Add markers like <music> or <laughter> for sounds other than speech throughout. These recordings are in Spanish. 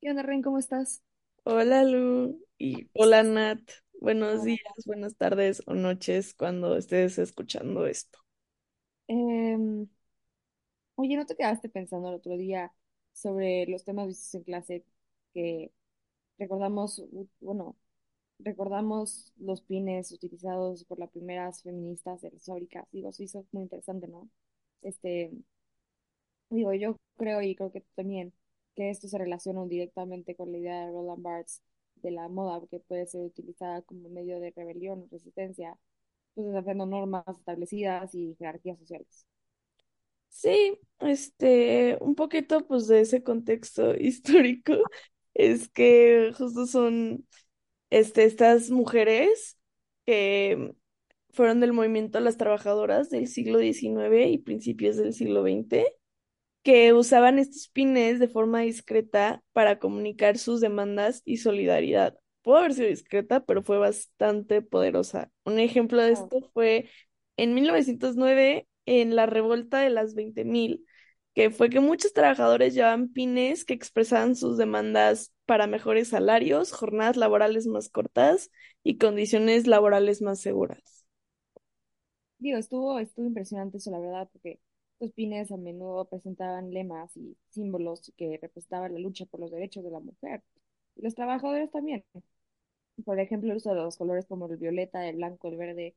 ¿Qué onda, Ren? ¿Cómo estás? Hola Lu y hola Nat. Buenos días, buenas tardes o noches cuando estés escuchando esto. Em, oye, ¿no te quedaste pensando el otro día sobre los temas vistos en clase que recordamos, u- bueno, recordamos los pines utilizados por las primeras feministas de las fábricas? Digo, sí, eso es muy interesante, ¿no? Este, digo, yo creo y creo que tú también que esto se relaciona directamente con la idea de Roland Barthes de la moda, que puede ser utilizada como medio de rebelión o resistencia, pues desafiando normas establecidas y jerarquías sociales. Sí, este, un poquito pues de ese contexto <laughs> histórico es que justo son este, estas mujeres que fueron del movimiento las trabajadoras del siglo XIX y principios del siglo XX que usaban estos pines de forma discreta para comunicar sus demandas y solidaridad. Pudo haber sido discreta, pero fue bastante poderosa. Un ejemplo de esto fue en 1909, en la revolta de las 20.000, que fue que muchos trabajadores llevaban pines que expresaban sus demandas para mejores salarios, jornadas laborales más cortas y condiciones laborales más seguras. Digo, estuvo, estuvo impresionante eso, la verdad, porque los pines a menudo presentaban lemas y símbolos que representaban la lucha por los derechos de la mujer. Y los trabajadores también. Por ejemplo, el uso de los colores como el violeta, el blanco, el verde,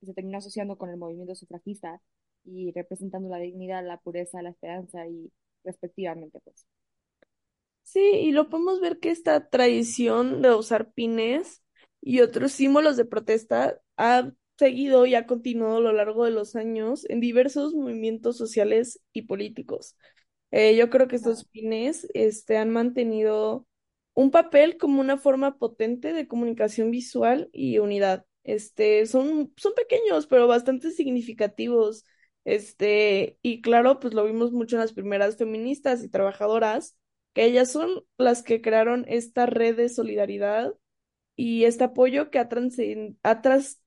que se terminó asociando con el movimiento sufragista y representando la dignidad, la pureza, la esperanza y respectivamente, pues. Sí, y lo podemos ver que esta tradición de usar pines y otros símbolos de protesta ha seguido y ha continuado a lo largo de los años en diversos movimientos sociales y políticos. Eh, yo creo que estos pines este, han mantenido un papel como una forma potente de comunicación visual y unidad. Este, son, son pequeños, pero bastante significativos. Este, y claro, pues lo vimos mucho en las primeras feministas y trabajadoras, que ellas son las que crearon esta red de solidaridad y este apoyo que ha,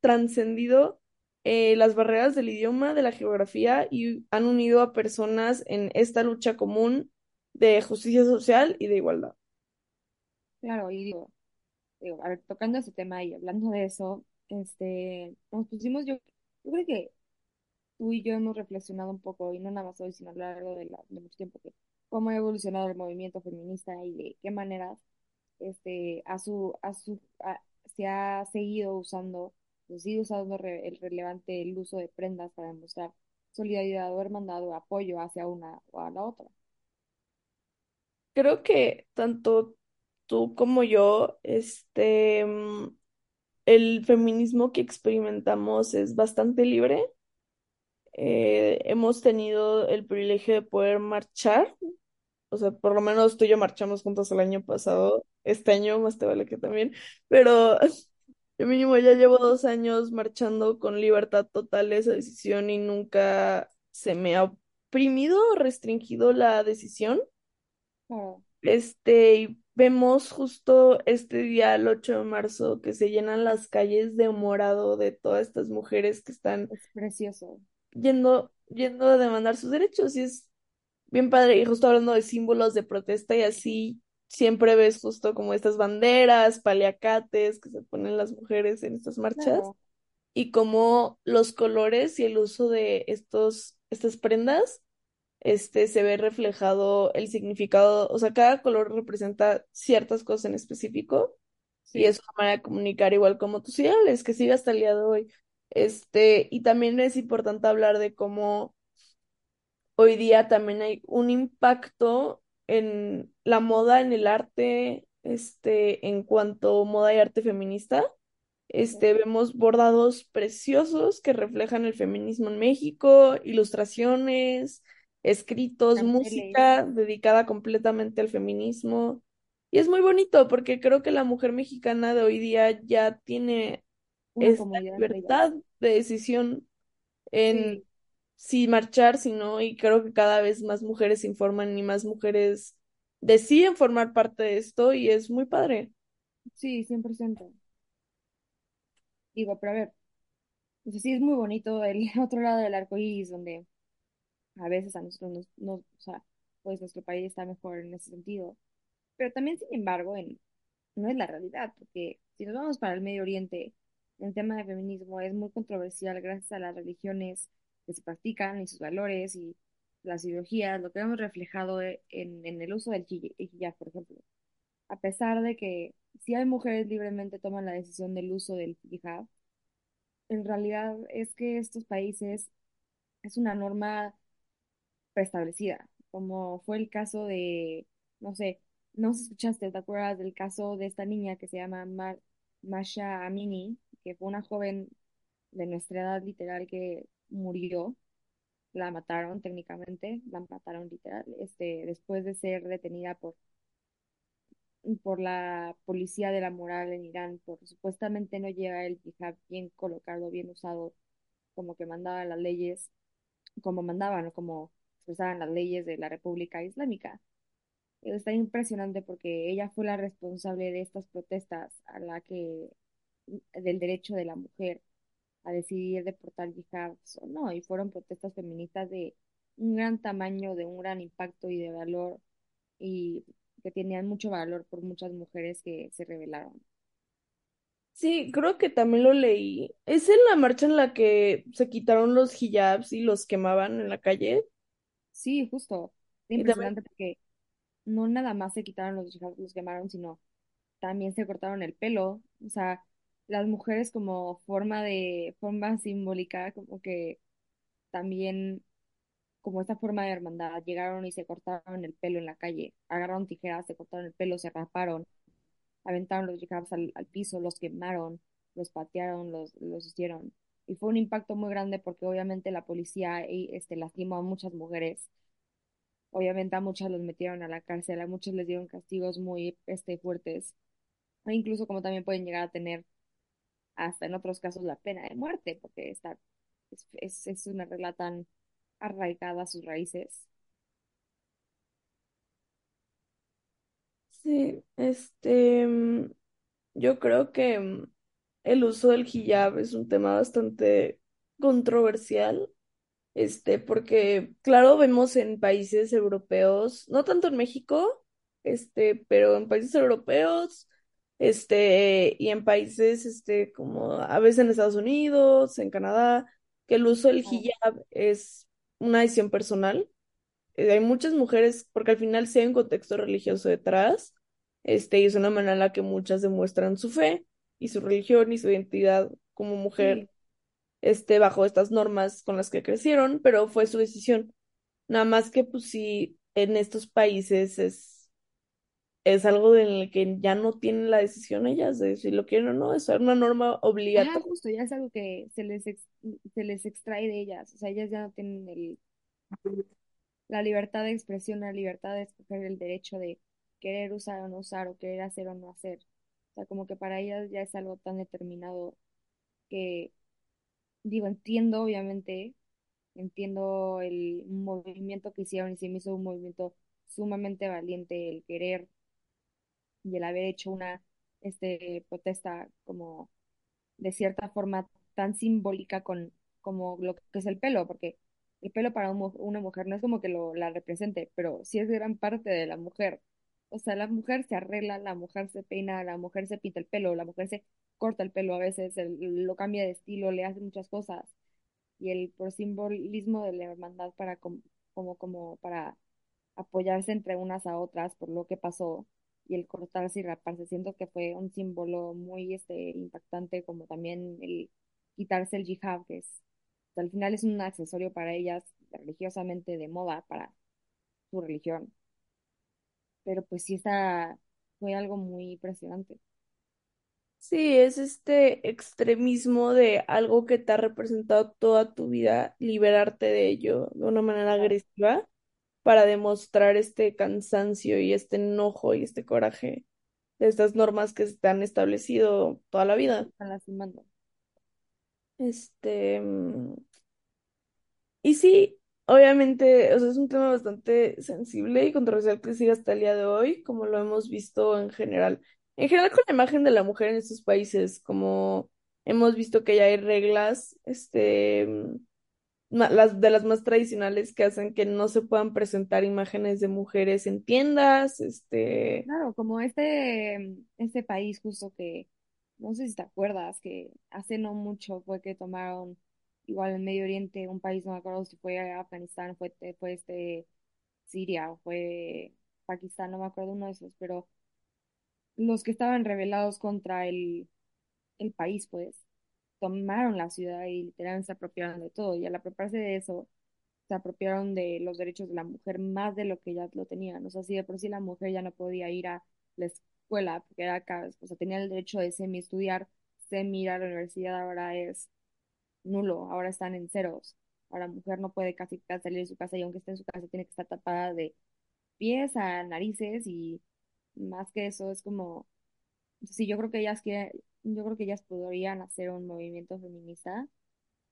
trascendido eh, las barreras del idioma, de la geografía y han unido a personas en esta lucha común de justicia social y de igualdad. Claro, y digo, a ver, tocando ese tema y hablando de eso, este, nos pusimos, yo, yo creo que tú y yo hemos reflexionado un poco, y no nada más hoy, sino a lo largo de, la- de mucho tiempo, que cómo ha evolucionado el movimiento feminista y de qué maneras este, a su, a su, se ha seguido usando, sigue usando re- el relevante el uso de prendas para demostrar solidaridad o hermandad o apoyo hacia una o a la otra. Creo que tanto tú como yo, este, mm, el feminismo que experimentamos es bastante libre. Eh, hemos tenido el privilegio de poder marchar O sea, por lo menos tú y yo marchamos juntos el año pasado. Este año más te vale que también. Pero yo <laughs> mínimo ya llevo dos años marchando con libertad total esa decisión y nunca se me ha oprimido o restringido la decisión. Claro, Este, y vemos justo este día, el 8 de marzo, que se llenan las calles de morado de todas estas mujeres que están es precioso. yendo, yendo a demandar sus derechos. Y es Bien padre, y justo hablando de símbolos de protesta y así, siempre ves justo como estas banderas, paliacates que se ponen las mujeres en estas marchas Claro, y como los colores y el uso de estos, estas prendas, este, se ve reflejado el significado, o sea, cada color representa ciertas cosas en específico y es una manera de comunicar igual como tus ideales, que sigue hasta el día de hoy. Este, y también es importante hablar de cómo Hoy día también hay un impacto en la moda, en el arte, este, en cuanto moda y arte feminista. Este, vemos bordados preciosos que reflejan el feminismo en México, ilustraciones, escritos, música dedicada completamente al feminismo. Y es muy bonito porque creo que la mujer mexicana de hoy día ya tiene una esta libertad de decisión en Sí, si marchar, si no, y creo que cada vez más mujeres se informan y más mujeres deciden formar parte de esto y es muy padre. sí, 100%. Digo, pero a ver, pues sí es muy bonito el <laughs> otro lado del arco iris, donde a veces a nosotros nos, nos- o sea, pues nuestro país está mejor en ese sentido. Pero también, sin embargo, en, no es la realidad, porque si nos vamos para el Medio Oriente, el tema de feminismo es muy controversial gracias a las religiones que se practican y sus valores y las ideologías, lo que hemos reflejado en, en el uso del hij- hijab, por ejemplo. A pesar de que si hay mujeres libremente toman la decisión del uso del hijab, en realidad es que estos países es una norma preestablecida, como fue el caso de, no sé, no sé escuchaste, ¿te acuerdas del caso de esta niña que se llama Mar Masha Amini, que fue una joven de nuestra edad literal que murió, la mataron técnicamente, la mataron literal, este, después de ser detenida por, por la policía de la moral en Irán, por supuestamente no llevar el hijab bien colocado, bien usado, como que mandaba las leyes, como mandaban o como expresaban las leyes de la República Islámica. Está impresionante porque ella fue la responsable de estas protestas a la que del derecho de la mujer a decidir de portar hijabs o no, y fueron protestas feministas de un gran tamaño, de un gran impacto y de valor, y que tenían mucho valor por muchas mujeres que se rebelaron. Sí, creo que también lo leí. ¿Es en la marcha en la que se quitaron los hijabs y los quemaban en la calle? Sí, justo, es también, impresionante porque no nada más se quitaron los hijabs, los quemaron, sino también se cortaron el pelo, o sea, las mujeres como forma de, forma simbólica, como que también como esta forma de hermandad, llegaron y se cortaron el pelo en la calle, agarraron tijeras, se cortaron el pelo, se raparon, aventaron los hijabs al, al piso, los quemaron, los patearon, los, los hicieron. Y fue un impacto muy grande porque obviamente la policía este, lastimó a muchas mujeres. Obviamente a muchas los metieron a la cárcel, a muchos les dieron castigos muy este, fuertes. E incluso como también pueden llegar a tener hasta en otros casos la pena de muerte, porque está, es, es, es una regla tan arraigada a sus raíces. sí, este, mm, yo creo que mm, el uso del hijab es un tema bastante controversial, este, porque, claro, vemos en países europeos, no tanto en México, este, pero en países europeos, este, y en países, este, como a veces en Estados Unidos, en Canadá, que el uso del hijab es una decisión personal. Eh, hay muchas mujeres, porque al final sí hay un contexto religioso detrás, este, y es una manera en la que muchas demuestran su fe y su religión y su identidad como mujer, Sí, este, bajo estas normas con las que crecieron, pero fue su decisión. Nada más que, pues sí, en estos países es, es algo en el que ya no tienen la decisión ellas de si lo quieren o no, es una norma obligatoria. justo, ya es algo que se les, ex- se les extrae de ellas, o sea, ellas ya no tienen el, la libertad de expresión, la libertad de escoger el derecho de querer usar o no usar, o querer hacer o no hacer. O sea, como que para ellas ya es algo tan determinado que, digo, entiendo, obviamente, entiendo el movimiento que hicieron y se me hizo un movimiento sumamente valiente el querer y el haber hecho una este, protesta como de cierta forma tan simbólica con como lo que es el pelo, porque el pelo para un una mujer no es como que lo la represente, pero sí es gran parte de la mujer. O sea, la mujer se arregla, la mujer se peina, la mujer se pinta el pelo, la mujer se corta el pelo a veces, lo cambia de estilo, le hace muchas cosas. Y el por simbolismo de la hermandad para com- como, como para apoyarse entre unas a otras por lo que pasó y el cortarse y raparse. Siento que fue un símbolo muy este, impactante, como también el quitarse el hijab, que es, al final es un accesorio para ellas religiosamente de moda para su religión. Pero pues sí está, fue algo muy impresionante. Sí, es este extremismo de algo que te ha representado toda tu vida, liberarte de ello de una manera agresiva para demostrar este cansancio y este enojo y este coraje de estas normas que se te han establecido toda la vida. están lastimando. Este, mm, y sí, obviamente, o sea, es un tema bastante sensible y controversial que sigue hasta el día de hoy, como lo hemos visto en general. En general con la imagen de la mujer en estos países, como hemos visto que ya hay reglas, este, ma- las de las más tradicionales que hacen que no se puedan presentar imágenes de mujeres en tiendas, este, Claro, como este, este país justo que, no sé si te acuerdas, que hace no mucho fue que tomaron igual en Medio Oriente, un país, no me acuerdo si fue Afganistán, fue, fue este Siria o fue Pakistán, no me acuerdo uno de esos, pero los que estaban rebelados contra el, el país, pues, tomaron la ciudad y literalmente se apropiaron de todo. Y al apropiarse de eso, se apropiaron de los derechos de la mujer más de lo que ya lo tenían. O sea, si de por sí la mujer ya no podía ir a la escuela, porque era acá, o sea, tenía el derecho de semi estudiar, semi ir a la universidad, ahora es nulo, ahora están en ceros. Ahora la mujer no puede casi salir de su casa y aunque esté en su casa tiene que estar tapada de pies a narices y más que eso es como, sí, yo creo que ellas quieren, yo creo que ellas podrían hacer un movimiento feminista,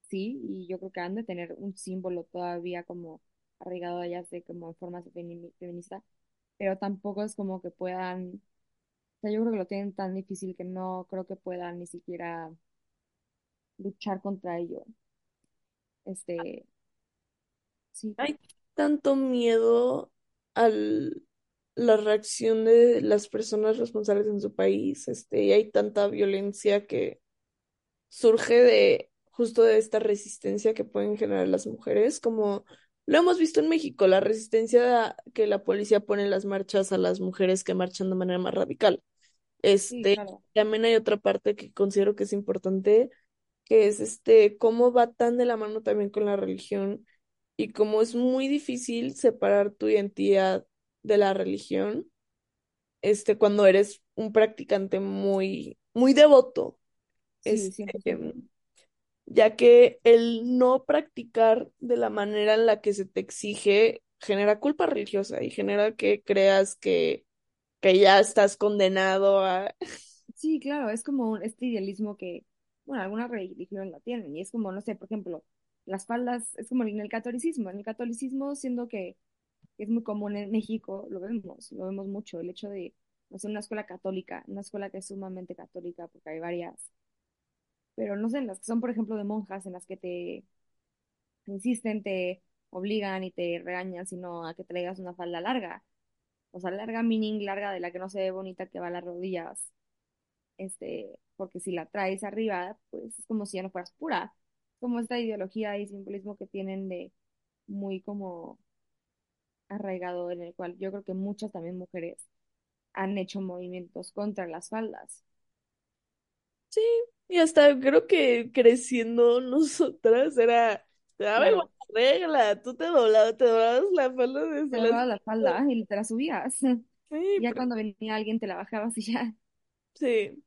sí, y yo creo que han de tener un símbolo todavía como arraigado a ellas de como en femi- feminista, pero tampoco es como que puedan, o sea, yo creo que lo tienen tan difícil que no creo que puedan ni siquiera luchar contra ello. Este, sí, hay tanto miedo a la reacción de las personas responsables en su país, este, y hay tanta violencia que surge de justo de esta resistencia que pueden generar las mujeres, como lo hemos visto en México, la resistencia que la policía pone en las marchas a las mujeres que marchan de manera más radical. sí, Este, claro. también hay otra parte que considero que es importante, que es este, cómo va tan de la mano también con la religión y cómo es muy difícil separar tu identidad de la religión, este, cuando eres un practicante muy, muy devoto. Sí, Este, 100%. ya que el no practicar de la manera en la que se te exige genera culpa religiosa y genera que creas que, que ya estás condenado a... Sí, claro, es como un- este idealismo que, bueno, algunas religiones la tienen y es como, no sé, por ejemplo, las faldas, es como en el catolicismo, en el catolicismo siendo que es muy común en México, lo vemos, lo vemos mucho, el hecho de, no sé, una escuela católica, una escuela que es sumamente católica, porque hay varias, pero no sé, en las que son, por ejemplo, de monjas, en las que te insisten, te obligan y te regañan, sino a que traigas una falda larga, o sea, larga, meaning larga, de la que no se ve bonita, que va a las rodillas este, porque si la traes arriba, pues es como si ya no fueras pura, como esta ideología y simbolismo que tienen de muy como arraigado en el cual yo creo que muchas también mujeres han hecho movimientos contra las faldas. Sí, y hasta creo que creciendo <laughs> nosotras era, te daba igual Claro, la regla, tú te doblabas, te doblabas la falda te las... doblabas la falda y te la subías. <laughs> Sí, Ya cuando venía alguien te la bajabas y ya, sí,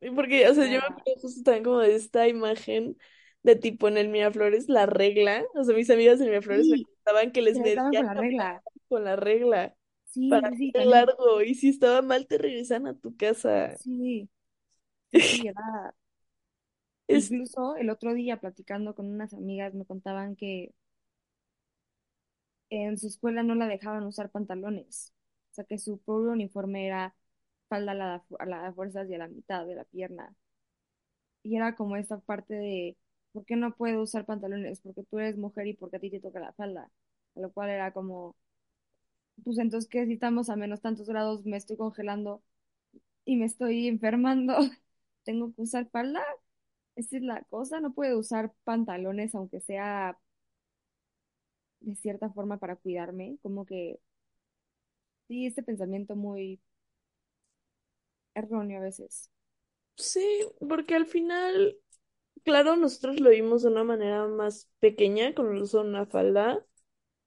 y porque, o sea, yo me acuerdo justo también como de esta imagen de tipo en el Miraflores, la regla, o sea, mis amigas en Miraflores me Que les con la regla. con la regla Sí, para sí, largo, y si estaba mal te regresan a tu casa. Sí, sí, sí, <laughs> era. Es, Incluso el otro día platicando con unas amigas me contaban que en su escuela no la dejaban usar pantalones. O sea, que su propio uniforme era falda a la, a la fuerzas y a la mitad de la pierna. Y era como esta parte de, ¿por qué no puedo usar pantalones? Porque tú eres mujer y porque a ti te toca la falda. A lo cual era como, pues entonces, ¿qué si estamos a menos tantos grados? Me estoy congelando y me estoy enfermando. <laughs> ¿Tengo que usar falda? Esa es la cosa. No puedo usar pantalones, aunque sea de cierta forma para cuidarme. Como que Sí, este pensamiento muy erróneo a veces. sí, porque al final, claro, nosotros lo vimos de una manera más pequeña con el uso de una falda,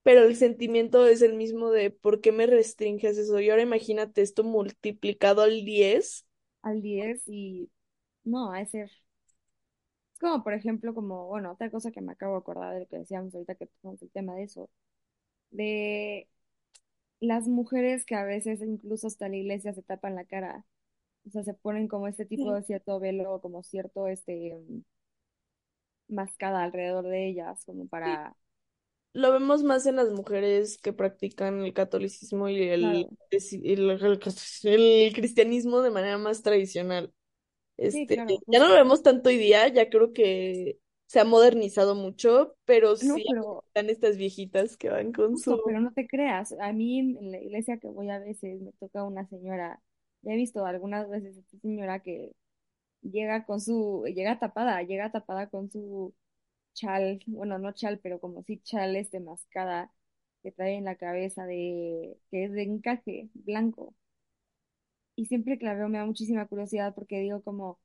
pero el sentimiento es el mismo de ¿por qué me restringes eso? Y ahora imagínate esto multiplicado al diez Al 10 y no, a ser. Es como, por ejemplo, como, bueno, otra cosa que me acabo de acordar de lo que decíamos ahorita que tocamos el tema de eso, de las mujeres que a veces incluso hasta la iglesia se tapan la cara, o sea, se ponen como este tipo de cierto velo, como cierto, este, mm, mascada alrededor de ellas, como para, Lo vemos más en las mujeres que practican el catolicismo y el, claro, el, el- el cristianismo de manera más tradicional. sí, Este, claro, ya no lo justo, vemos tanto hoy día, ya creo que se ha modernizado mucho, pero No, sí pero están estas viejitas que van con justo, su... pero no te creas. A mí en la iglesia que voy a veces me toca una señora, ya he visto algunas veces esta señora que llega con su, llega tapada, llega tapada con su chal, bueno, no chal, pero como si chal este mascada que trae en la cabeza de, que es de encaje blanco. Y siempre que la veo me da muchísima curiosidad porque digo como,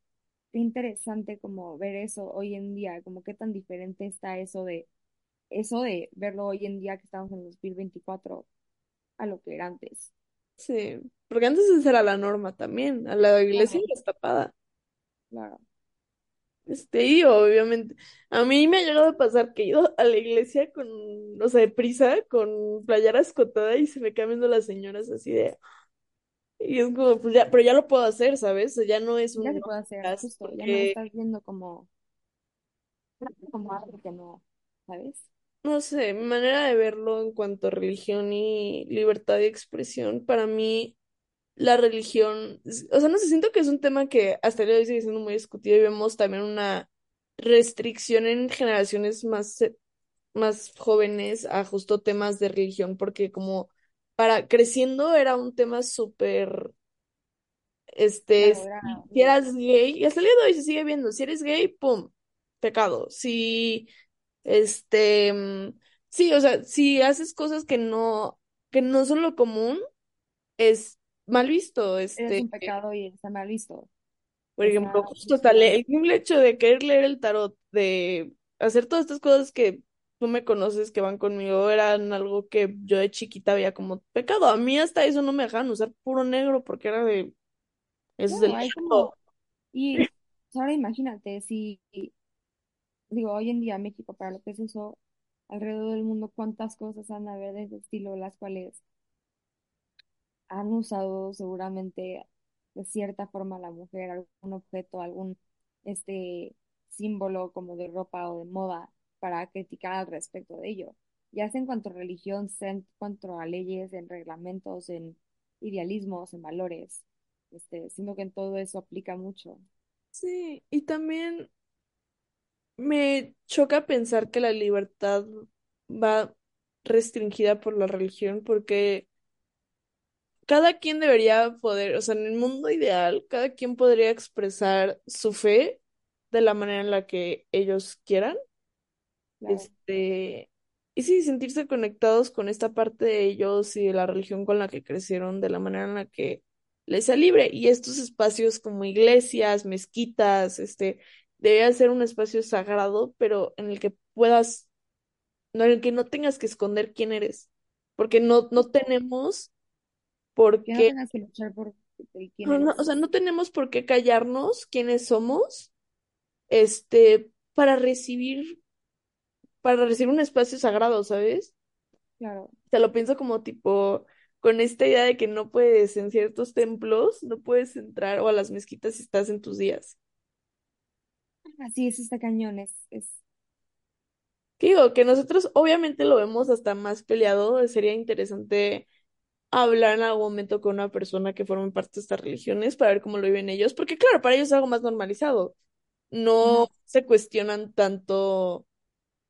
qué interesante como ver eso hoy en día, como qué tan diferente está eso de, eso de verlo hoy en día que estamos en 2024 a lo que era antes. Sí, porque antes esa era la norma también, a la iglesia es tapada. Claro. Este, y obviamente, a mí me ha llegado a pasar que he ido a la iglesia con, o sea, de prisa, con playera escotada y se me viendo las señoras así de, y es como, pues ya, pero ya lo puedo hacer, ¿sabes? O sea, ya no es Ya un se no puede hacer, justo, ya no lo estás viendo como, como algo que no, ¿sabes? no sé, mi manera de verlo en cuanto a religión y libertad de expresión, para mí, la religión, o sea, no sé, siento que es un tema que hasta el día de hoy sigue siendo muy discutido y vemos también una restricción en generaciones más más jóvenes a justo temas de religión, porque como para creciendo era un tema súper, este, si eras gay, y hasta el día de hoy se sigue viendo, si eres gay, pum, pecado. Si, este, mm, sí, o sea, si haces cosas que no, que no son lo común, es mal visto, este. un pecado y está mal visto. Por ejemplo, Está justo hasta el simple hecho de querer leer el tarot, de hacer todas estas cosas que tú me conoces, que van conmigo, eran algo que yo de chiquita veía como pecado. A mí hasta eso no me dejaban usar puro negro porque era de, eso es el como, y pues, <laughs> ahora imagínate, si, digo, hoy en día México, para lo que es eso, alrededor del mundo, cuántas cosas han de haber de ese estilo, las cuales han usado seguramente de cierta forma la mujer, algún objeto, algún este símbolo como de ropa o de moda para criticar al respecto de ello. Ya sea en cuanto a religión, sea en cuanto a leyes, en reglamentos, en idealismos, en valores. Este, sino que en todo eso aplica mucho. Sí, y también me choca pensar que la libertad va restringida por la religión porque cada quien debería poder, o sea, en el mundo ideal, cada quien podría expresar su fe de la manera en la que ellos quieran. Claro, Este, y sí, sentirse conectados con esta parte de ellos y de la religión con la que crecieron, de la manera en la que les sea libre. Y estos espacios como iglesias, mezquitas, este, debería ser un espacio sagrado, pero en el que puedas, no, en el que no tengas que esconder quién eres, porque no, no tenemos por Que no que luchar por no, o sea, no tenemos por qué callarnos quiénes somos, este, para recibir, para recibir un espacio sagrado, ¿sabes? Claro. Te lo pienso como tipo, con esta idea de que no puedes en ciertos templos, no puedes entrar o a las mezquitas si estás en tus días. Así es, está cañón, es, es, Que digo, que nosotros obviamente lo vemos hasta más peleado, sería interesante hablar en algún momento con una persona que forme parte de estas religiones para ver cómo lo viven ellos, porque claro, para ellos es algo más normalizado. No se cuestionan tanto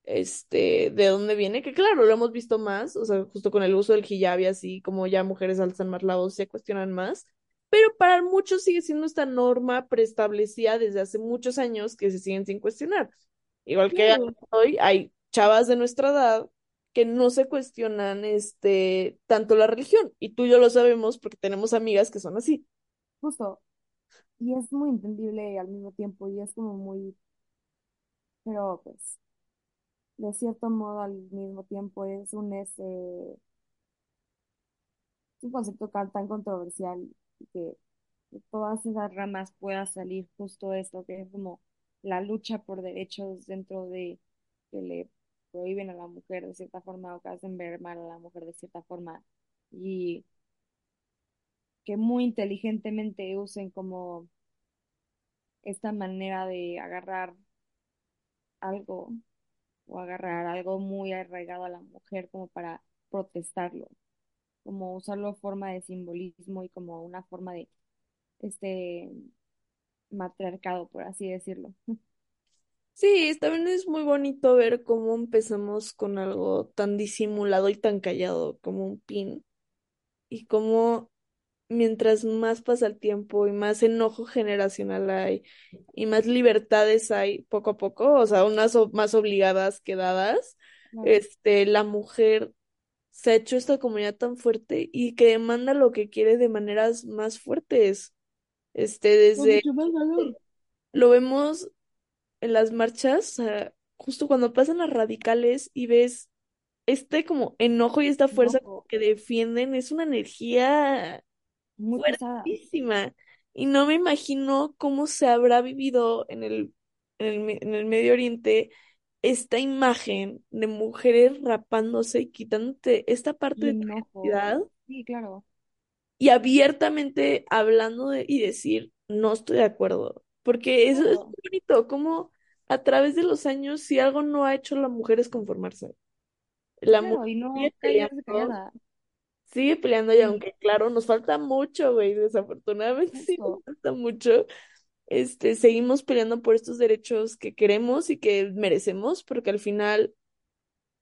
este, de dónde viene, que claro, lo hemos visto más, o sea, justo con el uso del hijab y así, como ya mujeres alzan más la voz, se cuestionan más, pero para muchos sigue siendo esta norma preestablecida desde hace muchos años que se siguen sin cuestionar. Igual que hoy hay chavas de nuestra edad que no se cuestionan este tanto la religión, y tú y yo lo sabemos porque tenemos amigas que son así. justo. Y es muy entendible al mismo tiempo y es como muy, pero pues, de cierto modo al mismo tiempo es un, ese, es un concepto tan, controversial que de todas esas ramas pueda salir justo esto, que es como la lucha por derechos dentro de le prohíben a la mujer de cierta forma o que hacen ver mal a la mujer de cierta forma y que muy inteligentemente usen como esta manera de agarrar algo o agarrar algo muy arraigado a la mujer como para protestarlo, como usarlo en forma de simbolismo y como una forma de este matriarcado, por así decirlo. <laughs> Sí, también es muy bonito ver cómo empezamos con algo tan disimulado y tan callado como un pin y cómo mientras más pasa el tiempo y más enojo generacional hay y más libertades hay poco a poco, o sea, unas más obligadas que dadas, este, la mujer se ha hecho esta comunidad tan fuerte y que demanda lo que quiere de maneras más fuertes. Este, desde mucho más valor. lo vemos en las marchas, justo cuando pasan las radicales y ves este como enojo y esta fuerza Enojo, que defienden, es una energía muy pesada. fuertísima. Y no me imagino cómo se habrá vivido en el, en el, en el Medio Oriente esta imagen de mujeres rapándose y quitándote esta parte de tu identidad Sí, claro. y abiertamente hablando de, y decir, no estoy de acuerdo. Porque eso es muy bonito, como a través de los años, si algo no ha hecho la mujer es conformarse. La mujer y sigue no callarse peleando, callada. sigue peleando y aunque claro, nos falta mucho, güey, desafortunadamente <laughs> sí nos falta mucho, este, seguimos peleando por estos derechos que queremos y que merecemos, porque al final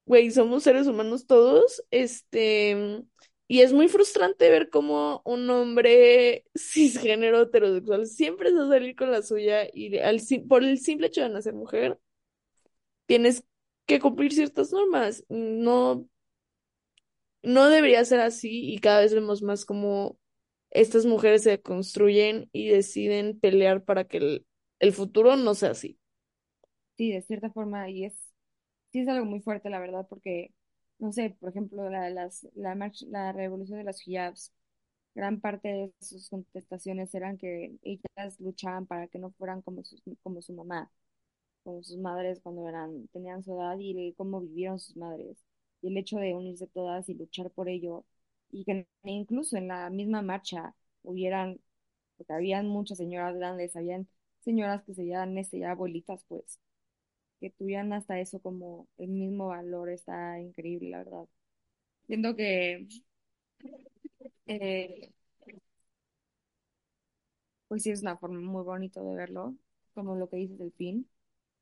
Güey, somos seres humanos todos, este, y es muy frustrante ver cómo un hombre <laughs> cisgénero heterosexual siempre se va a salir con la suya y al, por el simple hecho de nacer mujer, tienes que cumplir ciertas normas. No, no debería ser así y cada vez vemos más como estas mujeres se construyen y deciden pelear para que el, el futuro no sea así. sí, de cierta forma, y es, sí es algo muy fuerte, la verdad, porque, no sé, por ejemplo, la, las, la, la revolución de las hijabs, gran parte de sus contestaciones eran que ellas luchaban para que no fueran como, sus, como su mamá, como sus madres cuando eran, tenían su edad y cómo vivieron sus madres. Y el hecho de unirse todas y luchar por ello, y que incluso en la misma marcha hubieran, porque habían muchas señoras grandes, habían señoras que se este, ya abuelitas, pues que tuvieran hasta eso como el mismo valor está increíble, la verdad. Siento que, eh, pues sí es una forma muy bonito de verlo, como lo que dices del pin.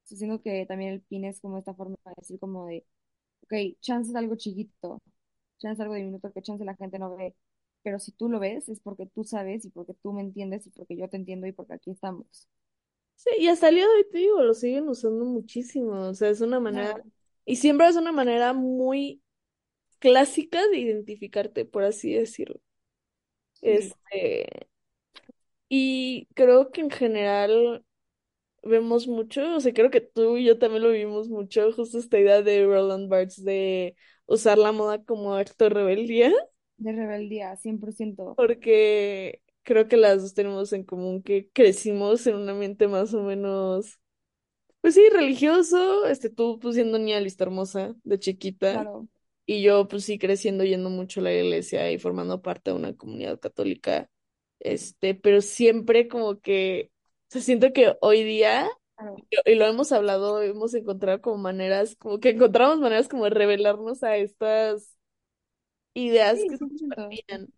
Siento que también el pin es como esta forma de decir como de, ok, chance es algo chiquito, chance es algo diminuto que chance la gente no ve, pero si tú lo ves es porque tú sabes y porque tú me entiendes y porque yo te entiendo y porque aquí estamos. Sí, y hasta el día de hoy te digo, lo siguen usando muchísimo, o sea, es una manera, Claro, y siempre es una manera muy clásica de identificarte, por así decirlo. sí, Este, y creo que en general vemos mucho, o sea, creo que tú y yo también lo vimos mucho, justo esta idea de Roland Barthes de usar la moda como acto de rebeldía, de rebeldía, 100%. porque creo que las dos tenemos en común que crecimos en un ambiente más o menos Pues sí, religioso, este, tú pues siendo niña lista hermosa de chiquita Claro, y yo pues sí creciendo yendo mucho a la iglesia y formando parte de una comunidad católica, este, pero siempre como que, se siento que hoy día, claro. y y lo hemos hablado, hemos encontrado como maneras, como que encontramos maneras como de rebelarnos a estas ideas Sí, que se 100%. compartían.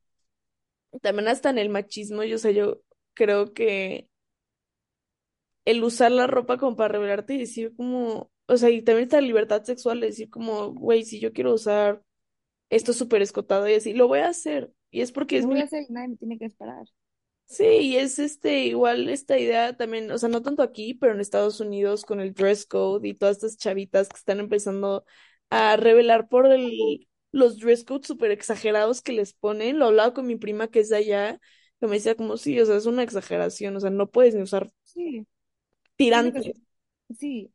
También hasta en el machismo, yo, o sea, yo creo que el usar la ropa como para revelarte y decir como, o sea, y también esta libertad sexual de decir como, güey, si yo quiero usar esto súper escotado y así, lo voy a hacer. Y es porque es Lo mi... voy a hacer y nadie me tiene que esperar. Sí, y es este, igual esta idea también, o sea, no tanto aquí, pero en Estados Unidos con el dress code y todas estas chavitas que están empezando a revelar por el, los dress codes súper exagerados que les ponen. Lo hablaba con mi prima que es de allá, que me decía como, sí, o sea, es una exageración, o sea, no puedes ni usar Sí, siento que tirantes. sí,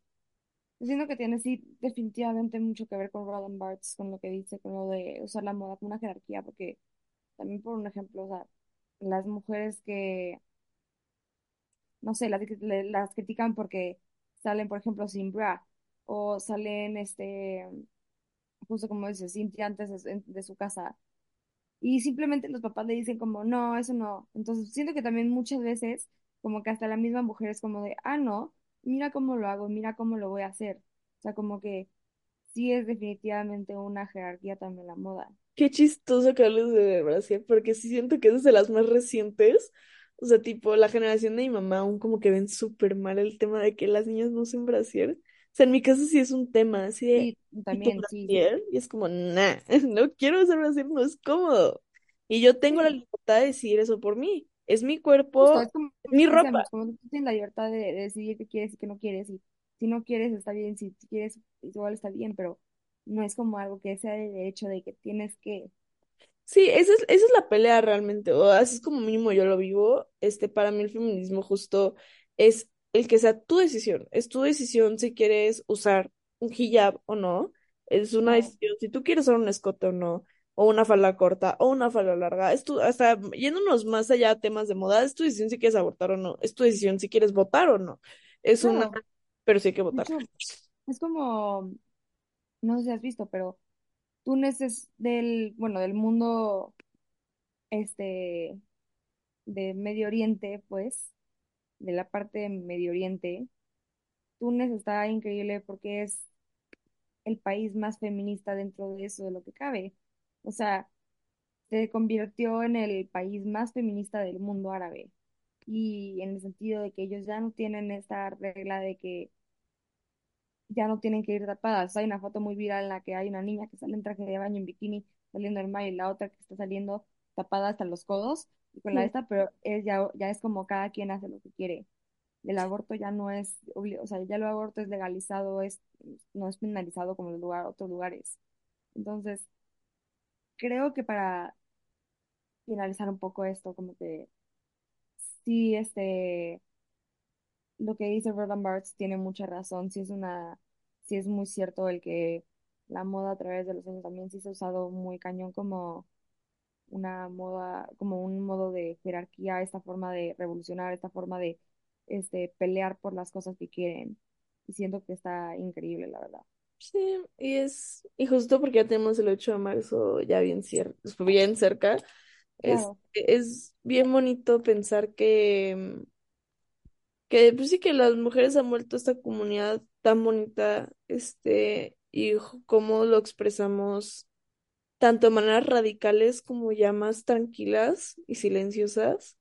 siento que tiene sí definitivamente mucho que ver con Roland Barthes, con lo que dice, con lo de usar la moda como una jerarquía, porque también por un ejemplo, o sea, las mujeres que, no sé, las, las critican porque salen, por ejemplo, sin bra, o salen, este, justo como dices, sin tirantes de, de su casa, Y simplemente los papás le dicen como, no, eso no. Entonces siento que también muchas veces, como que hasta la misma mujer es como de, ah, no, mira cómo lo hago, mira cómo lo voy a hacer. O sea, como que sí es definitivamente una jerarquía también la moda. Qué chistoso que hables de Brasil, porque sí siento que es de las más recientes. O sea, tipo, la generación de mi mamá aún como que ven súper mal el tema de que las niñas no usen brasier. O sea, en mi caso sí es un tema, así de, Sí, ¿y tu también, sí, sí. brasier? Y es como, nah, <laughs> no quiero usar brasier, no es cómodo. Y yo tengo la Sí, libertad de decidir eso por mí. Es mi justo, cuerpo, es como es mi ropa. decíamos, como tú tienes la libertad de, de decidir qué quieres y qué no quieres, y si no quieres está bien, si quieres igual está bien, pero no es como algo que sea de derecho de que tienes que, Sí, esa es, esa es la pelea realmente, o así es como mínimo yo lo vivo. Este, para mí el feminismo justo es el que sea tu decisión, es tu decisión si quieres usar un hijab o no, es una decisión si tú quieres usar un escote o no, o una falda corta o una falda larga, es tu, hasta yéndonos más allá a temas de moda, es tu decisión si quieres abortar o no, es tu decisión si quieres votar o no, es una, pero sí hay que votar. es como, no sé si has visto, pero Túnez es del, bueno, del mundo, este, de Medio Oriente, pues, de la parte de Medio Oriente. Túnez está increíble porque es el país más feminista dentro de eso, de lo que cabe. O sea, se convirtió en el país más feminista del mundo árabe. Y en el sentido de que ellos ya no tienen esta regla de que ya no tienen que ir tapadas. Hay una foto muy viral en la que hay una niña que sale en traje de baño en bikini saliendo del mar y la otra que está saliendo tapada hasta los codos y con la esta, pero es ya, ya es como cada quien hace lo que quiere. El aborto ya no es, o sea, ya el aborto es legalizado, es, no es penalizado como en lugar, otros lugares. Entonces, creo que para finalizar un poco esto, como que sí, este, lo que dice Roland Barthes tiene mucha razón, sí es una, sí es muy cierto el que la moda a través de los años también sí se ha usado muy cañón como una moda, como un modo de jerarquía, esta forma de revolucionar, esta forma de este, pelear por las cosas que quieren. Y siento que está increíble, la verdad. Sí, y es, y justo porque ya tenemos el 8 de marzo ya bien, cier- bien cerca, es, Claro, es bien bonito pensar que, que pues sí que las mujeres han vuelto a esta comunidad tan bonita, este, y cómo lo expresamos tanto de maneras radicales como ya más tranquilas y silenciosas.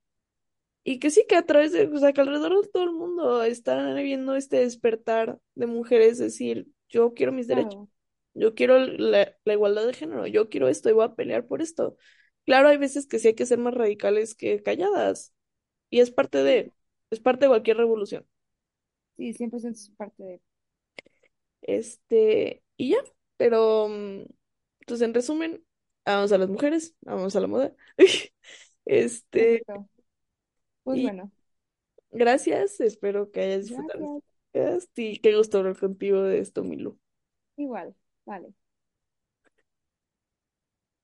Y que sí que a través de, o sea, que alrededor de todo el mundo están viendo este despertar de mujeres, decir, yo quiero mis derechos. Yo quiero la, la igualdad de género, yo quiero esto y voy a pelear por esto. Claro, hay veces que sí hay que ser más radicales que calladas y es parte de, es parte de cualquier revolución. sí, 100% es parte de... Este, y ya, pero, mm, entonces en resumen, vamos a las mujeres, vamos a la moda. <laughs> Este, Perfecto. Pues y bueno, gracias, espero que hayas disfrutado gracias. y qué gusto hablar contigo de esto, Milu. Igual, vale.